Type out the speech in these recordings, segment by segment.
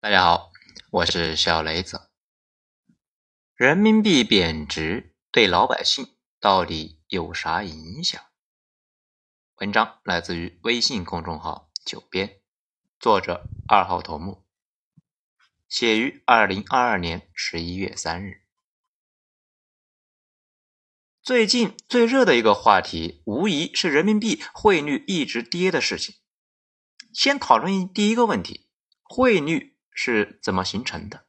大家好，我是小雷子。人民币贬值对老百姓到底有啥影响？文章来自于微信公众号“九编”，作者二号头目，写于二零二二年十一月三日。最近最热的一个话题，无疑是人民币汇率一直跌的事情。先讨论第一个问题：汇率是怎么形成的？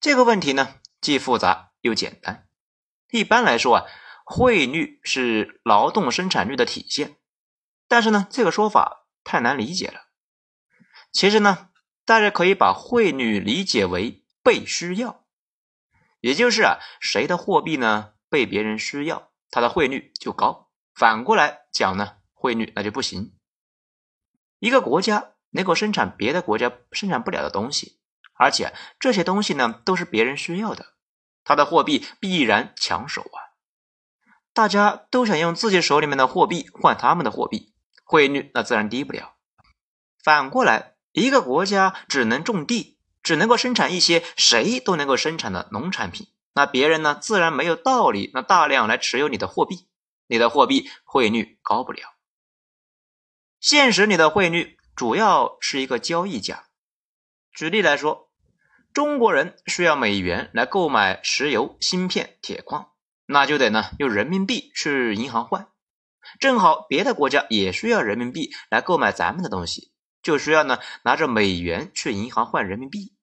这个问题呢，既复杂又简单。一般来说啊，汇率是劳动生产率的体现。但是呢，这个说法太难理解了。其实呢，大家可以把汇率理解为被需要，也就是啊，谁的货币呢？被别人需要，它的汇率就高。反过来讲呢，汇率那就不行。一个国家能够生产别的国家生产不了的东西，而且这些东西呢都是别人需要的，它的货币必然抢手啊！大家都想用自己手里面的货币换他们的货币，汇率那自然低不了。反过来，一个国家只能种地，只能够生产一些谁都能够生产的农产品。那别人呢，自然没有道理，那大量来持有你的货币，你的货币汇率高不了。现实里的汇率主要是一个交易价。举例来说，中国人需要美元来购买石油、芯片、铁矿，那就得呢用人民币去银行换。正好别的国家也需要人民币来购买咱们的东西，就需要呢拿着美元去银行换人民币，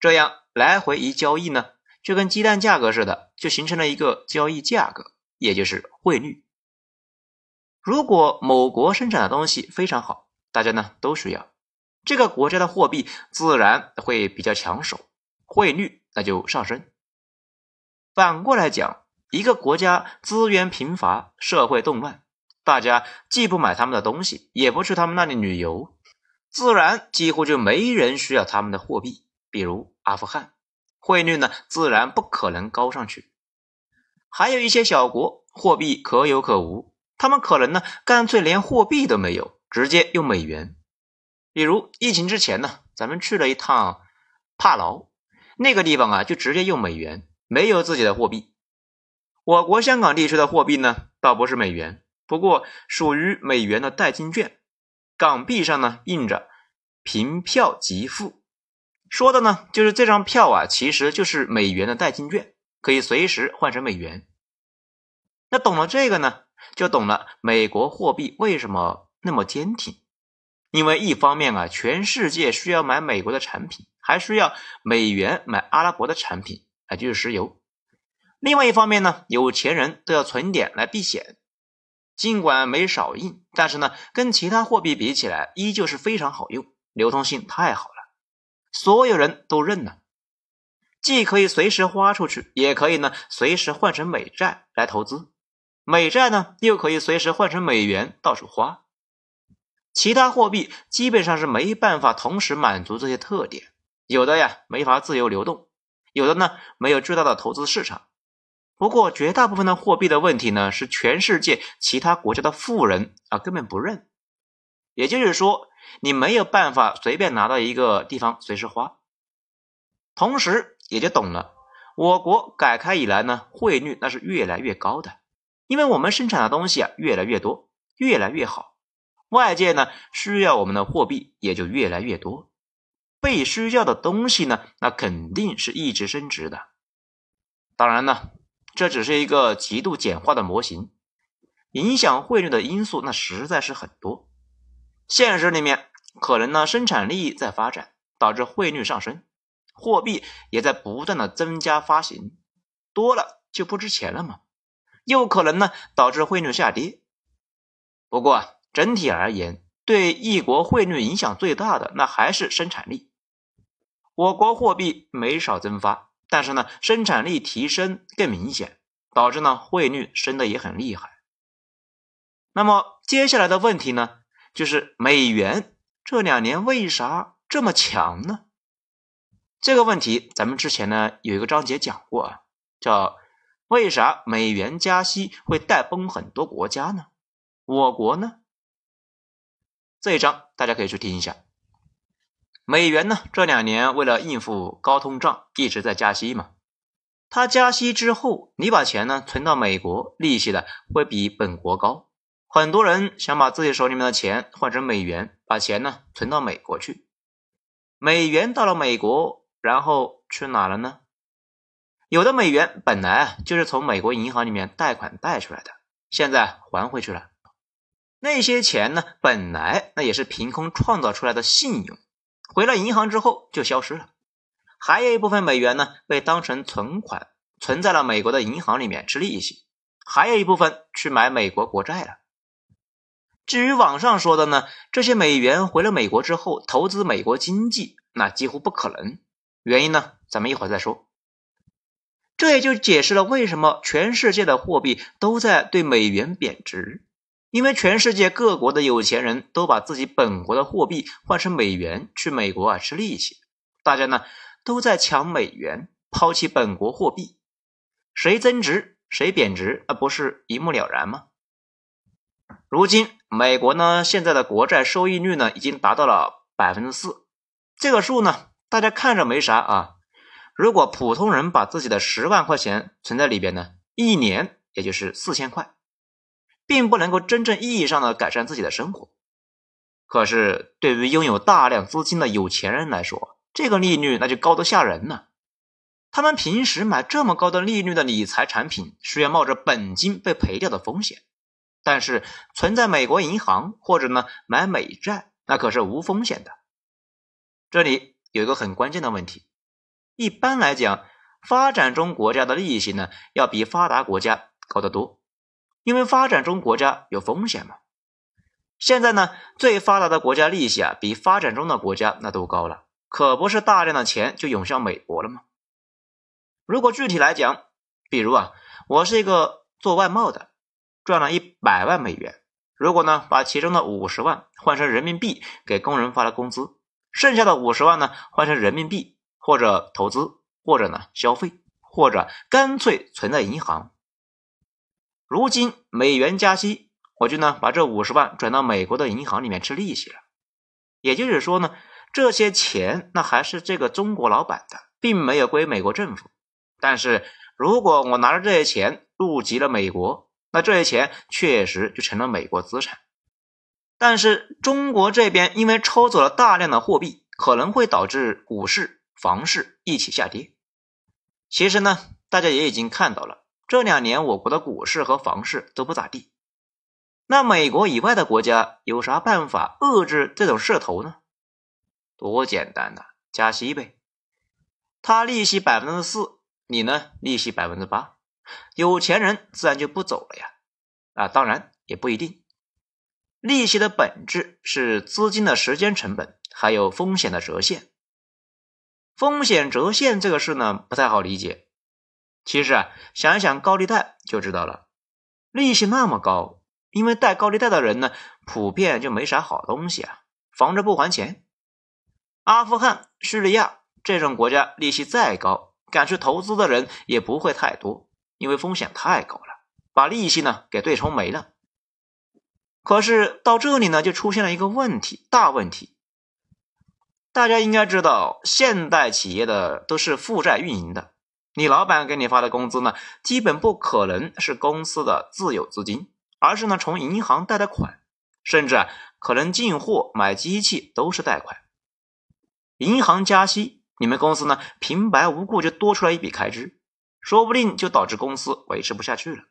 这样来回一交易呢。就跟鸡蛋价格似的，就形成了一个交易价格，也就是汇率。如果某国生产的东西非常好，大家呢都需要，这个国家的货币自然会比较抢手，汇率那就上升。反过来讲，一个国家资源贫乏，社会动乱，大家既不买他们的东西，也不去他们那里旅游，自然几乎就没人需要他们的货币，比如阿富汗。汇率呢，自然不可能高上去。还有一些小国货币可有可无，他们可能呢，干脆连货币都没有，直接用美元。比如疫情之前呢，咱们去了一趟帕劳，那个地方啊，就直接用美元，没有自己的货币。我国香港地区的货币呢，倒不是美元，不过属于美元的代金券，港币上呢印着“凭票即付”。说的呢，就是这张票啊，其实就是美元的代金券，可以随时换成美元。那懂了这个呢，就懂了美国货币为什么那么坚挺。因为一方面啊，全世界需要买美国的产品，还需要美元买阿拉伯的产品，啊，就是石油。另外一方面呢，有钱人都要存点来避险。尽管没少印，但是呢，跟其他货币比起来，依旧是非常好用，流通性太好了。所有人都认了，既可以随时花出去，也可以呢随时换成美债来投资，美债呢又可以随时换成美元到处花。其他货币基本上是没办法同时满足这些特点，有的呀没法自由流动，有的呢没有巨大的投资市场。不过绝大部分的货币的问题呢是全世界其他国家的富人啊根本不认，也就是说。你没有办法随便拿到一个地方随时花，同时也就懂了，我国改开以来呢，汇率那是越来越高的，因为我们生产的东西啊越来越多，越来越好，外界呢需要我们的货币也就越来越多，被需要的东西呢，那肯定是一直升值的。当然呢，这只是一个极度简化的模型，影响汇率的因素那实在是很多。现实里面，可能呢生产力在发展，导致汇率上升，货币也在不断的增加发行，多了就不值钱了嘛。又可能呢导致汇率下跌。不过整体而言，对一国汇率影响最大的那还是生产力。我国货币没少增发，但是呢生产力提升更明显，导致呢汇率升的也很厉害。那么接下来的问题呢？就是美元这两年为啥这么强呢？这个问题咱们之前呢有一个章节讲过啊，叫为啥美元加息会带崩很多国家呢？我国呢？这一章大家可以去听一下。美元呢这两年为了应付高通胀一直在加息嘛。它加息之后，你把钱呢存到美国，利息的会比本国高。很多人想把自己手里面的钱换成美元，把钱呢存到美国去。美元到了美国，然后去哪了呢？有的美元本来啊就是从美国银行里面贷款贷出来的，现在还回去了。那些钱呢，本来那也是凭空创造出来的信用，回了银行之后就消失了。还有一部分美元呢，被当成存款存在了美国的银行里面吃利息，还有一部分去买美国国债了。至于网上说的呢，这些美元回了美国之后投资美国经济，那几乎不可能。原因呢，咱们一会儿再说。这也就解释了为什么全世界的货币都在对美元贬值，因为全世界各国的有钱人都把自己本国的货币换成美元去美国啊吃利息，大家呢。都在抢美元，抛弃本国货币，谁增值谁贬值，那不是一目了然吗？如今美国呢，现在的国债收益率呢，已经达到了百分之四，这个数呢，大家看着没啥啊。如果普通人把自己的十万块钱存在里边呢，一年也就是四千块，并不能够真正意义上的改善自己的生活。可是对于拥有大量资金的有钱人来说，这个利率那就高得吓人呢。他们平时买这么高的利率的理财产品，是要冒着本金被赔掉的风险。但是存在美国银行或者呢买美债，那可是无风险的。这里有一个很关键的问题：一般来讲，发展中国家的利息呢要比发达国家高得多，因为发展中国家有风险嘛。现在呢，最发达的国家利息啊比发展中的国家那都高了。可不是大量的钱就涌向美国了吗？如果具体来讲，比如啊，我是一个做外贸的，赚了一百万美元，如果呢把其中的五十万换成人民币给工人发了工资，剩下的五十万呢换成人民币或者投资，或者呢消费，或者干脆存在银行。如今美元加息，我就呢把这五十万转到美国的银行里面吃利息了，也就是说呢。这些钱那还是这个中国老板的，并没有归美国政府。但是如果我拿着这些钱入籍了美国，那这些钱确实就成了美国资产。但是中国这边因为抽走了大量的货币，可能会导致股市、房市一起下跌。其实呢，大家也已经看到了，这两年我国的股市和房市都不咋地。那美国以外的国家有啥办法遏制这种势头呢？多简单呐，加息呗。他利息百分之四，你呢利息百分之八，有钱人自然就不走了呀。啊，当然也不一定。利息的本质是资金的时间成本，还有风险的折现。风险折现这个事呢不太好理解。其实啊，想一想高利贷就知道了。利息那么高，因为贷高利贷的人呢，普遍就没啥好东西啊，防着不还钱。阿富汗、叙利亚这种国家利息再高，敢去投资的人也不会太多，因为风险太高了，把利息呢给对冲没了。可是到这里呢，就出现了一个问题，大问题。大家应该知道，现代企业的都是负债运营的，你老板给你发的工资呢，基本不可能是公司的自有资金，而是呢从银行贷的款，甚至啊可能进货、买机器都是贷款。银行加息，你们公司呢平白无故就多出来一笔开支，说不定就导致公司维持不下去了。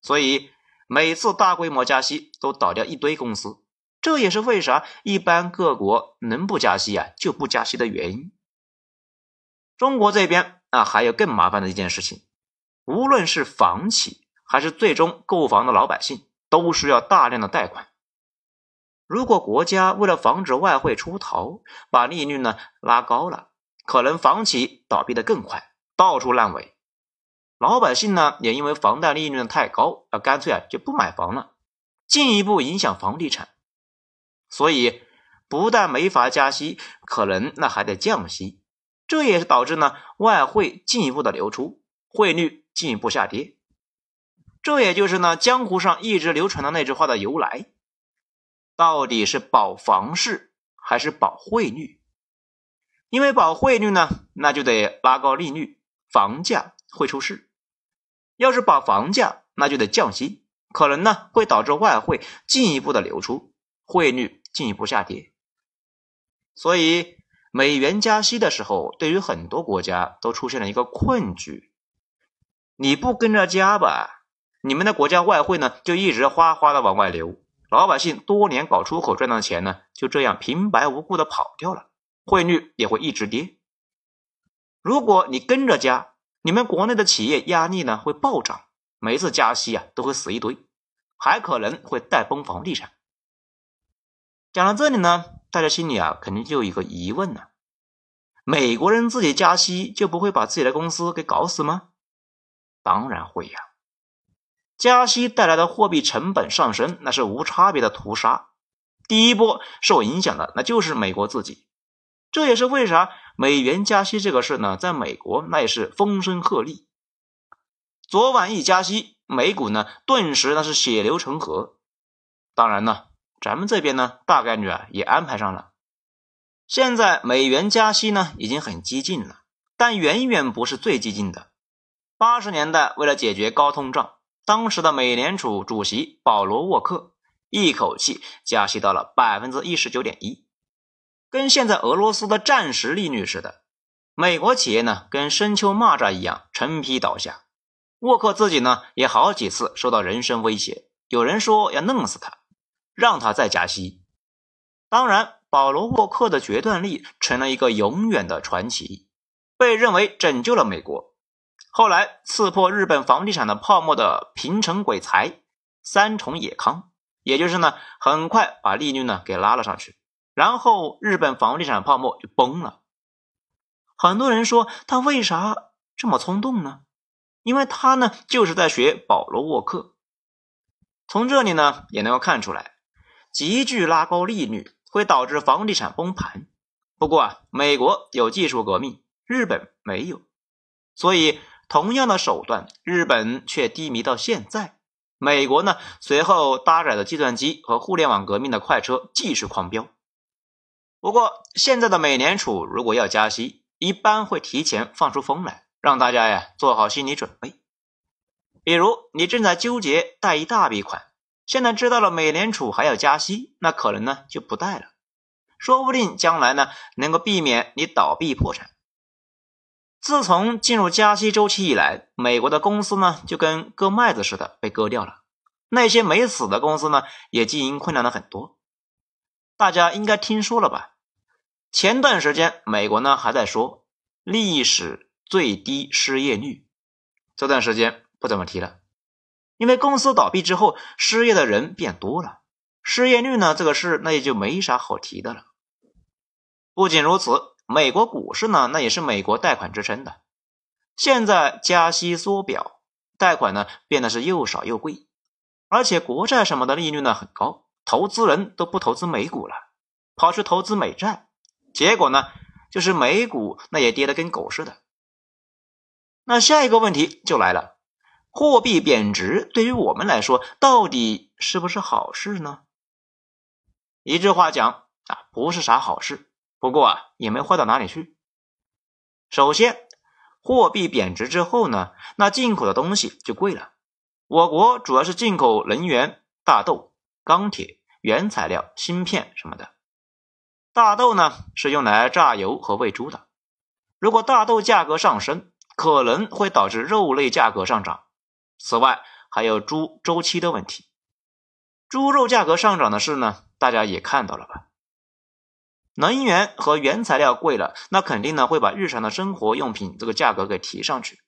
所以每次大规模加息都倒掉一堆公司，这也是为啥一般各国能不加息啊就不加息的原因。中国这边啊还有更麻烦的一件事情，无论是房企还是最终购房的老百姓，都需要大量的贷款。如果国家为了防止外汇出逃，把利率呢拉高了，可能房企倒闭的更快，到处烂尾。老百姓呢也因为房贷利率太高，啊干脆啊就不买房了，进一步影响房地产。所以不但没法加息，可能那还得降息，这也是导致呢外汇进一步的流出，汇率进一步下跌。这也就是呢江湖上一直流传的那句话的由来。到底是保房市还是保汇率？因为保汇率呢，那就得拉高利率，房价会出事；要是保房价，那就得降息，可能呢会导致外汇进一步的流出，汇率进一步下跌。所以，美元加息的时候，对于很多国家都出现了一个困局。你不跟着加吧，你们的国家外汇呢就一直哗哗的往外流，老百姓多年搞出口赚到的钱呢，就这样平白无故的跑掉了，汇率也会一直跌。如果你跟着加，你们国内的企业压力呢会暴涨，每次加息啊都会死一堆，还可能会带崩房地产。讲到这里呢。大家心里啊，肯定就有一个疑问呢：美国人自己加息就不会把自己的公司给搞死吗？当然会呀！加息带来的货币成本上升，那是无差别的屠杀。第一波受影响的那就是美国自己。这也是为啥美元加息这个事呢，在美国那也是风声鹤唳。昨晚一加息，美股呢顿时那是血流成河。当然呢。咱们这边呢，大概率啊也安排上了。现在美元加息呢已经很激进了，但远远不是最激进的。八十年代为了解决高通胀，当时的美联储主席保罗沃克一口气加息到了百分之一十九点一，跟现在俄罗斯的战时利率似的。美国企业呢跟深秋蚂蚱一样成批倒下，沃克自己呢也好几次受到人身威胁，有人说要弄死他。让他再加息。当然，保罗沃克的决断力成了一个永远的传奇，被认为拯救了美国。后来刺破日本房地产的泡沫的平成鬼才三重野康，也就是呢，很快把利率呢给拉了上去，然后日本房地产泡沫就崩了。很多人说他为啥这么冲动呢？因为他呢就是在学保罗沃克。从这里呢也能够看出来。急剧拉高利率会导致房地产崩盘。不过啊，美国有技术革命，日本没有，所以同样的手段，日本却低迷到现在。美国呢，随后搭载着计算机和互联网革命的快车继续狂飙。不过，现在的美联储如果要加息，一般会提前放出风来，让大家呀做好心理准备。比如，你正在纠结贷一大笔款。现在知道了美联储还要加息，那可能呢就不贷了，说不定将来呢能够避免你倒闭破产。自从进入加息周期以来，美国的公司呢就跟割麦子似的被割掉了，那些没死的公司呢也经营困难了很多。大家应该听说了吧？前段时间美国呢还在说历史最低失业率，这段时间不怎么提了。因为公司倒闭之后，失业的人变多了，失业率呢这个事那也就没啥好提的了。不仅如此，美国股市呢那也是美国贷款支撑的。现在加息缩表，贷款呢变得是又少又贵，而且国债什么的利率呢很高，投资人都不投资美股了，跑去投资美债，结果呢就是美股那也跌得跟狗似的。那下一个问题就来了。货币贬值对于我们来说，到底是不是好事呢？一句话讲啊，不是啥好事。不过啊，也没坏到哪里去。首先，货币贬值之后呢，那进口的东西就贵了。我国主要是进口能源、大豆、钢铁、原材料、芯片什么的。大豆呢是用来榨油和喂猪的。如果大豆价格上升，可能会导致肉类价格上涨。此外，还有猪周期的问题。猪肉价格上涨的事呢，大家也看到了吧？能源和原材料贵了，那肯定呢会把日常的生活用品这个价格给提上去。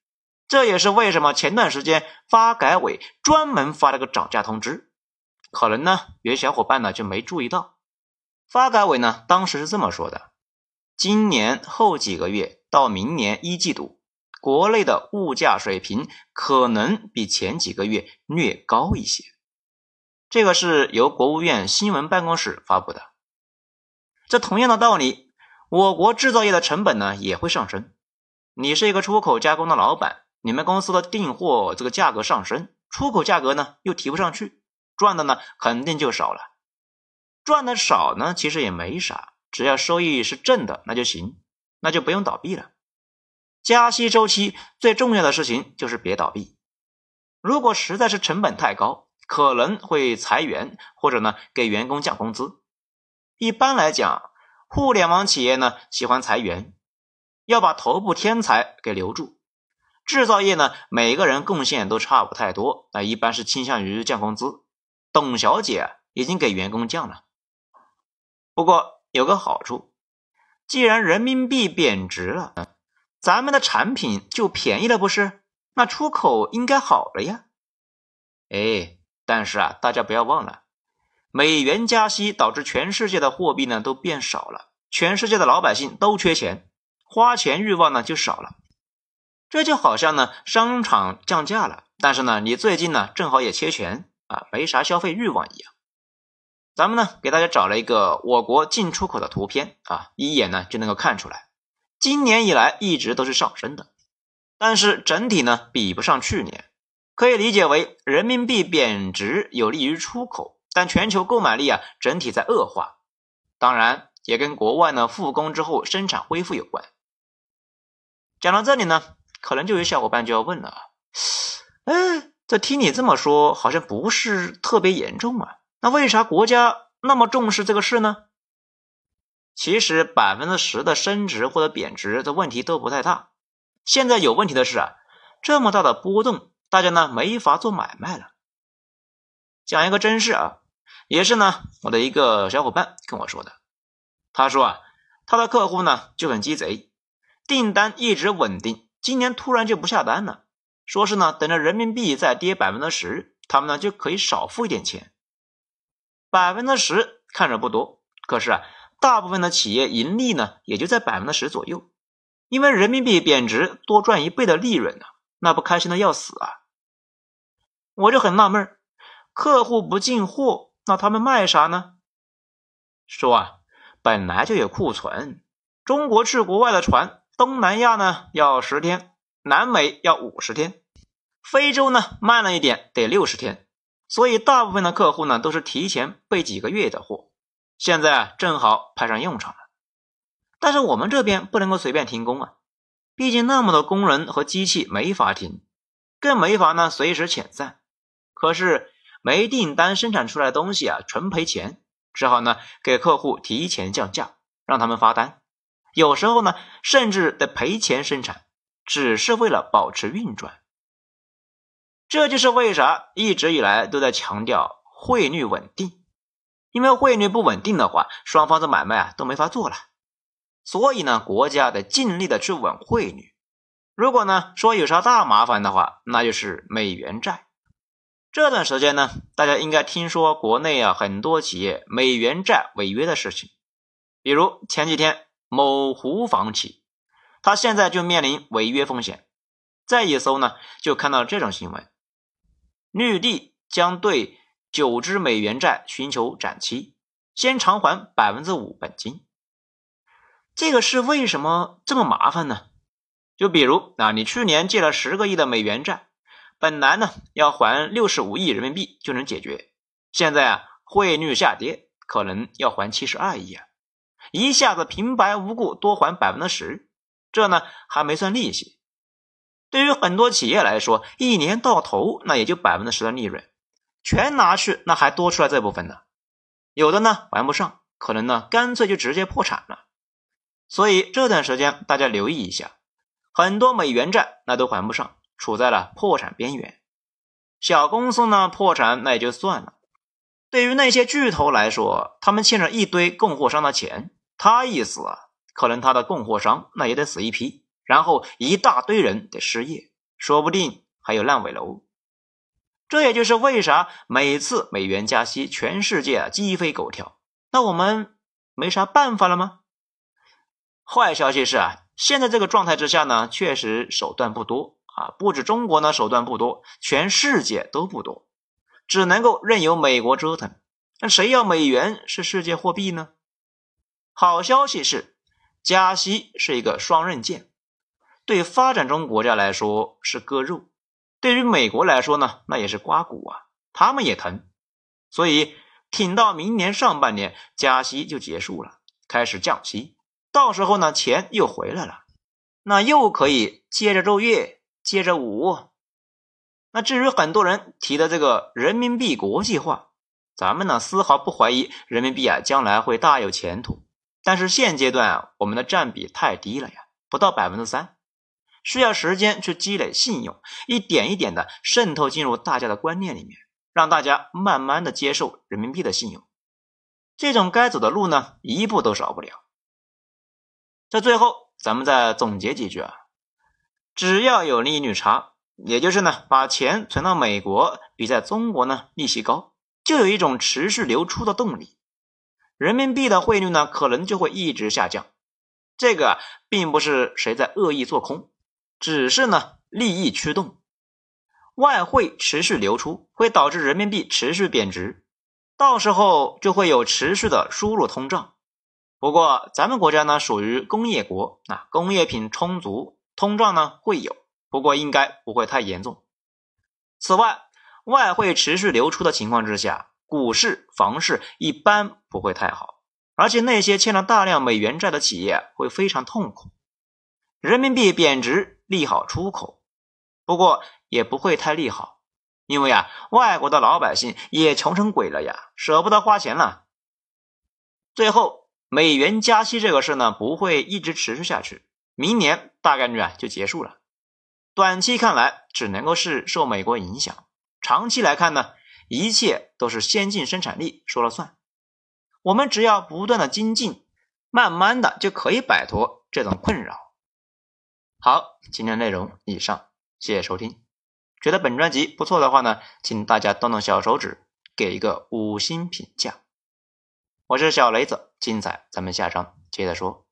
这也是为什么前段时间发改委专门发了个涨价通知。可能呢有些小伙伴呢就没注意到，发改委呢当时是这么说的：今年后几个月到明年一季度。国内的物价水平可能比前几个月略高一些，这个是由国务院新闻办公室发布的。这同样的道理，我国制造业的成本呢也会上升。你是一个出口加工的老板，你们公司的订货这个价格上升，出口价格呢又提不上去，赚的呢肯定就少了。赚的少呢其实也没啥，只要收益是正的那就行。那就不用倒闭了。加息周期最重要的事情就是别倒闭。如果实在是成本太高，可能会裁员，或者呢给员工降工资。一般来讲，互联网企业呢喜欢裁员，要把头部天才给留住。制造业呢，每个人贡献都差不太多，那一般是倾向于降工资。董小姐已经给员工降了，不过有个好处，既然人民币贬值了，咱们的产品就便宜了，不是？那出口应该好了呀。哎，但是啊，大家不要忘了，美元加息导致全世界的货币呢都变少了，全世界的老百姓都缺钱，花钱欲望呢就少了。这就好像呢，商场降价了，但是呢，你最近呢正好也缺钱啊，没啥消费欲望一样。咱们呢给大家找了一个我国进出口的图片啊，一眼呢就能够看出来，今年以来一直都是上升的，但是整体呢比不上去年，可以理解为人民币贬值有利于出口，但全球购买力啊整体在恶化，当然也跟国外呢复工之后生产恢复有关。讲到这里呢。可能就有小伙伴就要问了，哎，这听你这么说，好像不是特别严重啊？那为啥国家那么重视这个事呢？其实百分之十的升值或者贬值的问题都不太大。现在有问题的是啊，这么大的波动，大家呢没法做买卖了。讲一个真事啊，也是呢我的一个小伙伴跟我说的。他说啊，他的客户呢就很鸡贼，订单一直稳定。今年突然就不下单了，说是呢，等着人民币再跌百分之十，他们呢就可以少付一点钱。百分之十看着不多，可是啊，大部分的企业盈利呢也就在百分之十左右，因为人民币贬值多赚一倍的利润呢，那不开心的要死啊！我就很纳闷，客户不进货，那他们卖啥呢？说啊，本来就有库存，中国去国外的船。东南亚呢要十天，南美要五十天，非洲呢慢了一点，得六十天。所以大部分的客户呢都是提前备几个月的货，现在啊正好派上用场了。但是我们这边不能够随便停工啊，毕竟那么多工人和机器没法停，更没法呢随时遣散。可是没订单生产出来的东西啊纯赔钱，只好呢给客户提前降价，让他们发单。有时候呢，甚至得赔钱生产，只是为了保持运转。这就是为啥一直以来都在强调汇率稳定，因为汇率不稳定的话，双方的买卖啊都没法做了。所以呢，国家得尽力的去稳汇率。如果呢说有啥大麻烦的话，那就是美元债。这段时间呢，大家应该听说国内啊很多企业美元债违约的事情，比如前几天。某湖房企，他现在就面临违约风险。再一搜呢，就看到这种新闻：绿地将对九只美元债寻求展期，先偿还百分之五本金。这个是为什么这么麻烦呢？就比如啊，你去年借了十个亿的美元债，本来呢要还六十五亿人民币就能解决，现在啊汇率下跌，可能要还七十二亿啊。一下子平白无故多还百分之十，这呢还没算利息。对于很多企业来说，一年到头那也就百分之十的利润，全拿去那还多出来这部分呢。有的呢还不上，可能呢干脆就直接破产了。所以这段时间大家留意一下，很多美元债那都还不上，处在了破产边缘。小公司呢破产那也就算了，对于那些巨头来说，他们欠着一堆供货商的钱。他一死，可能他的供货商那也得死一批，然后一大堆人得失业，说不定还有烂尾楼。这也就是为啥每次美元加息，全世界啊鸡飞狗跳。那我们没啥办法了吗？坏消息是啊，现在这个状态之下呢，确实手段不多啊，不止中国呢手段不多，全世界都不多，只能够任由美国折腾。那谁要美元是世界货币呢？好消息是，加息是一个双刃剑，对发展中国家来说是割肉，对于美国来说呢，那也是刮骨啊，他们也疼，所以挺到明年上半年加息就结束了，开始降息，到时候呢，钱又回来了，那又可以接着奏乐，接着舞。那至于很多人提的这个人民币国际化，咱们呢丝毫不怀疑人民币啊将来会大有前途。但是现阶段啊，我们的占比太低了呀，不到百分之三，需要时间去积累信用，一点一点的渗透进入大家的观念里面，让大家慢慢的接受人民币的信用。这种该走的路呢，一步都少不了。在最后，咱们再总结几句啊，只要有利率差。也就是呢，把钱存到美国比在中国呢利息高，就有一种持续流出的动力，人民币的汇率呢可能就会一直下降。这个并不是谁在恶意做空，只是呢利益驱动，外汇持续流出会导致人民币持续贬值，到时候就会有持续的输入通胀。不过咱们国家呢属于工业国，啊工业品充足，通胀呢会有。不过应该不会太严重。此外，外汇持续流出的情况之下，股市、房市一般不会太好，而且那些欠了大量美元债的企业会非常痛苦。人民币贬值利好出口，不过也不会太利好，因为啊，外国的老百姓也穷成鬼了呀，舍不得花钱了。最后，美元加息这个事呢，不会一直持续下去，明年大概率啊就结束了。短期看来只能够是受美国影响，长期来看呢，一切都是先进生产力说了算。我们只要不断的精进，慢慢的就可以摆脱这种困扰。好，今天内容以上，谢谢收听。觉得本专辑不错的话呢，请大家动动小手指，给一个五星评价。我是小雷子，精彩咱们下章接着说。